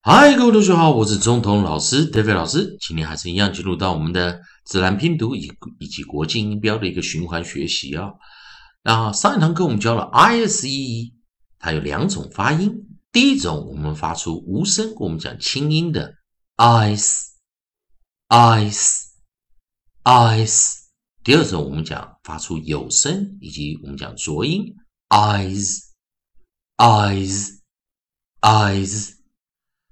嗨，各位同学好，我是中童老师 David 老师。今天还是一样进入到我们的自然拼读以以及国际音标的一个循环学习啊。那上一堂课我们教了 i s e，它有两种发音。第一种我们发出无声，我们讲轻音的 ice，ice，ice。第二种我们讲发出有声，以及我们讲浊音 eyes，eyes，eyes。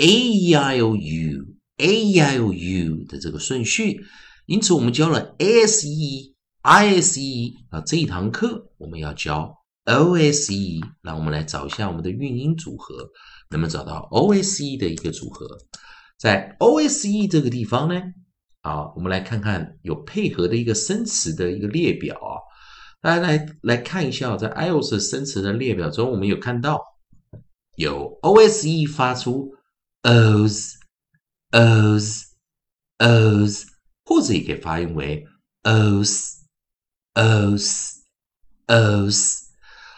a e i o u a e i o u 的这个顺序，因此我们教了 s e i s e 啊，这一堂课我们要教 o s e，那我们来找一下我们的韵音组合，能不能找到 o s e 的一个组合？在 o s e 这个地方呢，啊，我们来看看有配合的一个生词的一个列表啊，大家来来看一下，在 iOS 生词的列表中，我们有看到有 o s e 发出。os os os，或者也可以发音为 os os os。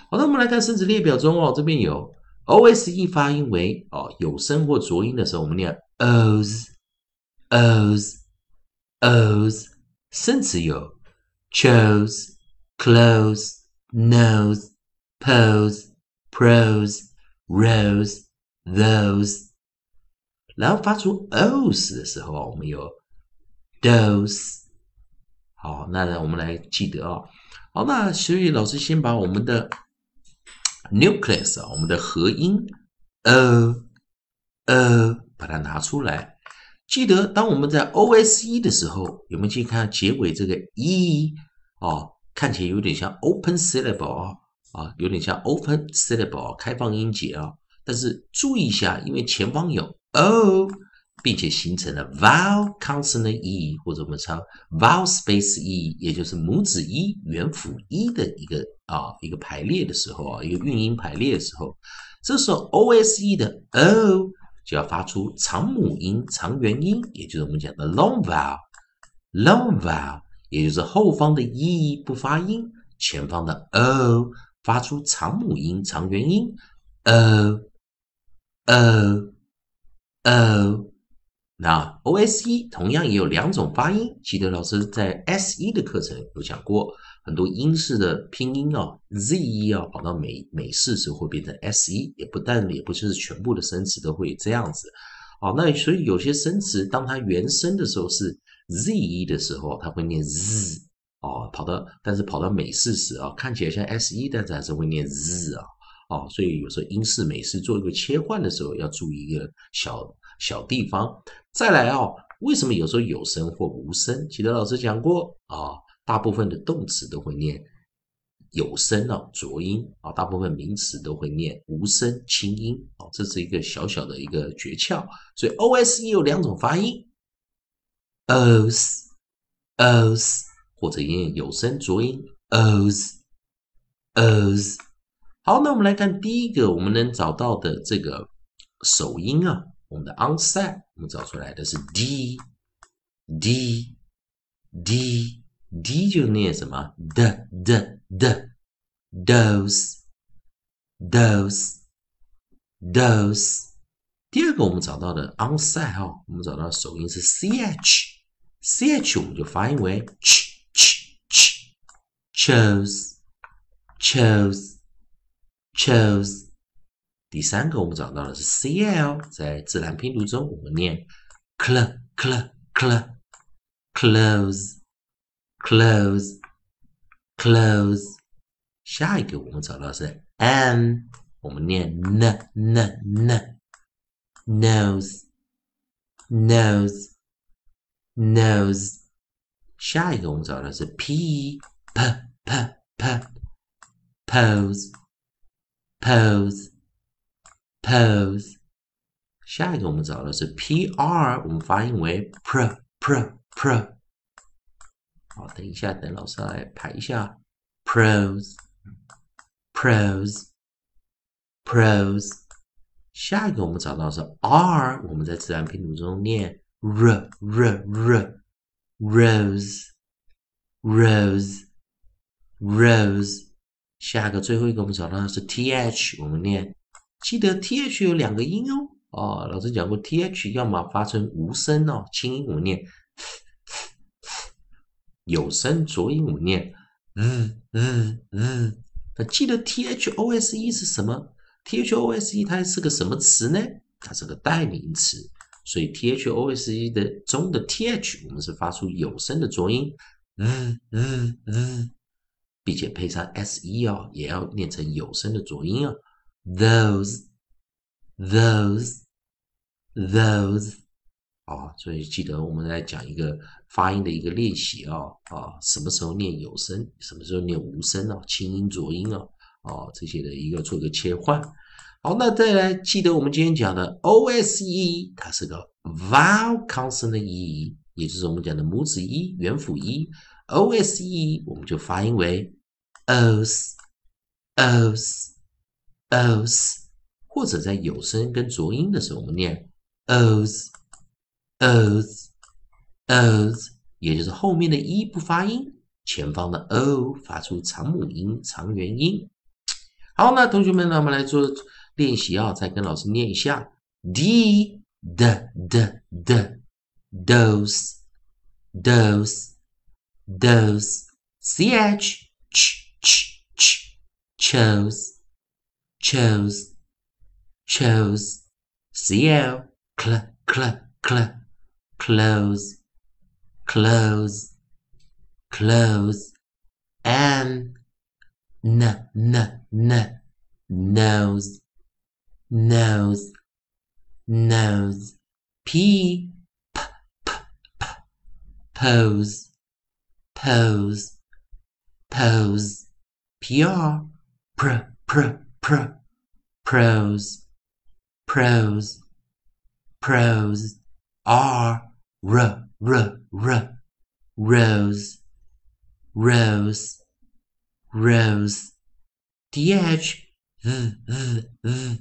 好的，我们来看生词列表中哦，这边有 o s e 发音为哦有声或浊音的时候，我们念 os os os。生词有 chose close nose pose prose rose those。 然后发出 os 的时候我们有 dose。好，那我们来记得啊。好，那所以老师先把我们的 nucleus 啊，我们的合音 o o 把它拿出来。记得当我们在 o s e 的时候，有没有去看结尾这个 e 哦，看起来有点像 open syllable 啊，有点像 open syllable 开放音节啊。但是注意一下，因为前方有 o，并且形成了 vowel consonant e，或者我们称 vowel space e，也就是母子一、元辅 e 的一个啊一个排列的时候啊，一个韵音排列的时候，这时候 o s e 的 o 就要发出长母音、长元音，也就是我们讲的 long vowel，long vowel，也就是后方的 e 不发音，前方的 o 发出长母音、长元音 o。o o，那 o s e 同样也有两种发音。记得老师在 s e 的课程有讲过，很多英式的拼音哦，z e 啊，跑到美美式时候会变成 s e，也不但也不是全部的生词都会这样子。哦，那所以有些生词当它原声的时候是 z e 的时候，它会念 z 哦，跑到但是跑到美式时啊，看起来像 s e，但是还是会念 z 啊。哦所以有时候英式美式做一个切换的时候，要注意一个小小地方。再来哦，为什么有时候有声或无声？记得老师讲过啊，大部分的动词都会念有声哦，浊音啊，大部分名词都会念无声轻音哦，这是一个小小的一个诀窍。所以 O S E 有两种发音，os os 或者念有声浊音 os os。好，那我们来看第一个，我们能找到的这个首音啊，我们的 onside，我们找出来的是 d，d，d，d 就念什么？d d d，dose，dose，dose。第二个我们找到的 onside 啊，我们找到首音是 ch，ch 我们就发音为 ch ch ch chose chose 第三个我们找到的是 cl，在自然拼读中我们念 cl cl cl close close close，下一个我们找到是 n，我们念 n n n nose nose nose，下一个我们找到是 p p p p pose。 Pose pose，下一个我们找的是 pr，我们发音为 pro pro pro。好，等一下，等老师来排一下 prose prose prose。下一个我们找到是 r，我们在自然拼读中念 r r r rose rose rose。下一个最后一个我们找到的是 th，我们念，记得 th 有两个音哦。哦，老师讲过，th 要么发成无声哦，轻音我们念，有声浊音我们念，嗯嗯嗯。那记得 those 是什么？those 它是个什么词呢？它是个代名词，所以 those 的中的 th 我们是发出有声的浊音，嗯嗯嗯，并且配上 se 哦，也要念成有声的浊音啊，those those。those 啊，所以记得我们来讲一个发音的一个练习啊啊，什么时候念有声，什么时候念无声哦，轻音浊音哦，哦这些的一个做一个切换。好，那再来记得我们今天讲的 o s e，它是个 vowel consonant e，也就是我们讲的母子 e 元辅 e o s e，我们就发音为 os os os，或者在有声跟浊音的时候，我们念。os os os，也就是后面的一不发音，前方的 o 发出长母音、长元音。好，那同学们，那我们来做练习啊，再跟老师念一下：d d d d dose dose dose ch ch ch ch chose chose chose. Cl cl cl cl close close close. And n n n nose nose nose. P p p p pose pose. Pose. Pr pr pr pr. Prose. Prose. Prose, r, r, r, r, rose, rose, rose, th, th, th,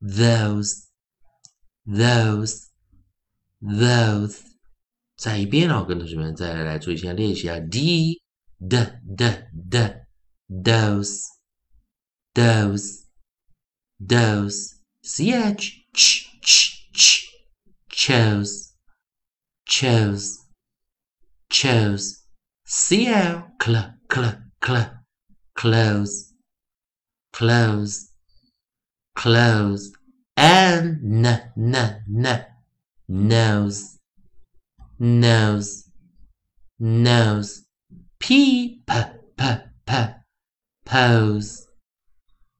those, those, those。再一遍哦，跟同学们再来做一下练习啊，d d d d those those those ch ch ch ch chose, chose, chose. cl, cl, cl, cl, close, close, close. n, n, n, n, nose, nose, nose. p, p, p, p, pose,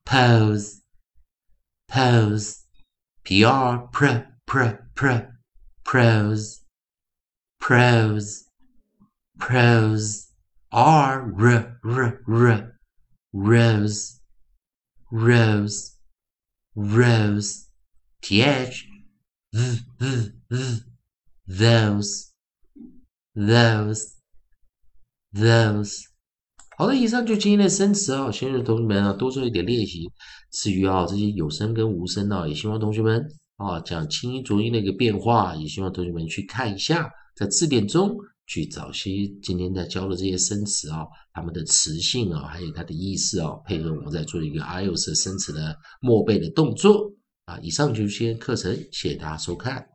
pose, pose. pr, pr, pr, pr, prose, prose, prose, r, r, r, r, rose, rose, rose, th, th, th, th, those, those, those。好的，以上就今天的生词啊，希望同学们啊多做一点练习。至于啊这些有声跟无声啊，也希望同学们。啊，讲清音浊音的一个变化，也希望同学们去看一下，在字典中去找些今天在教的这些生词啊，它们的词性啊，还有它的意思啊，配合我们在做一个 IELTS 生词的默背的动作啊。以上就是今天课程，谢谢大家收看。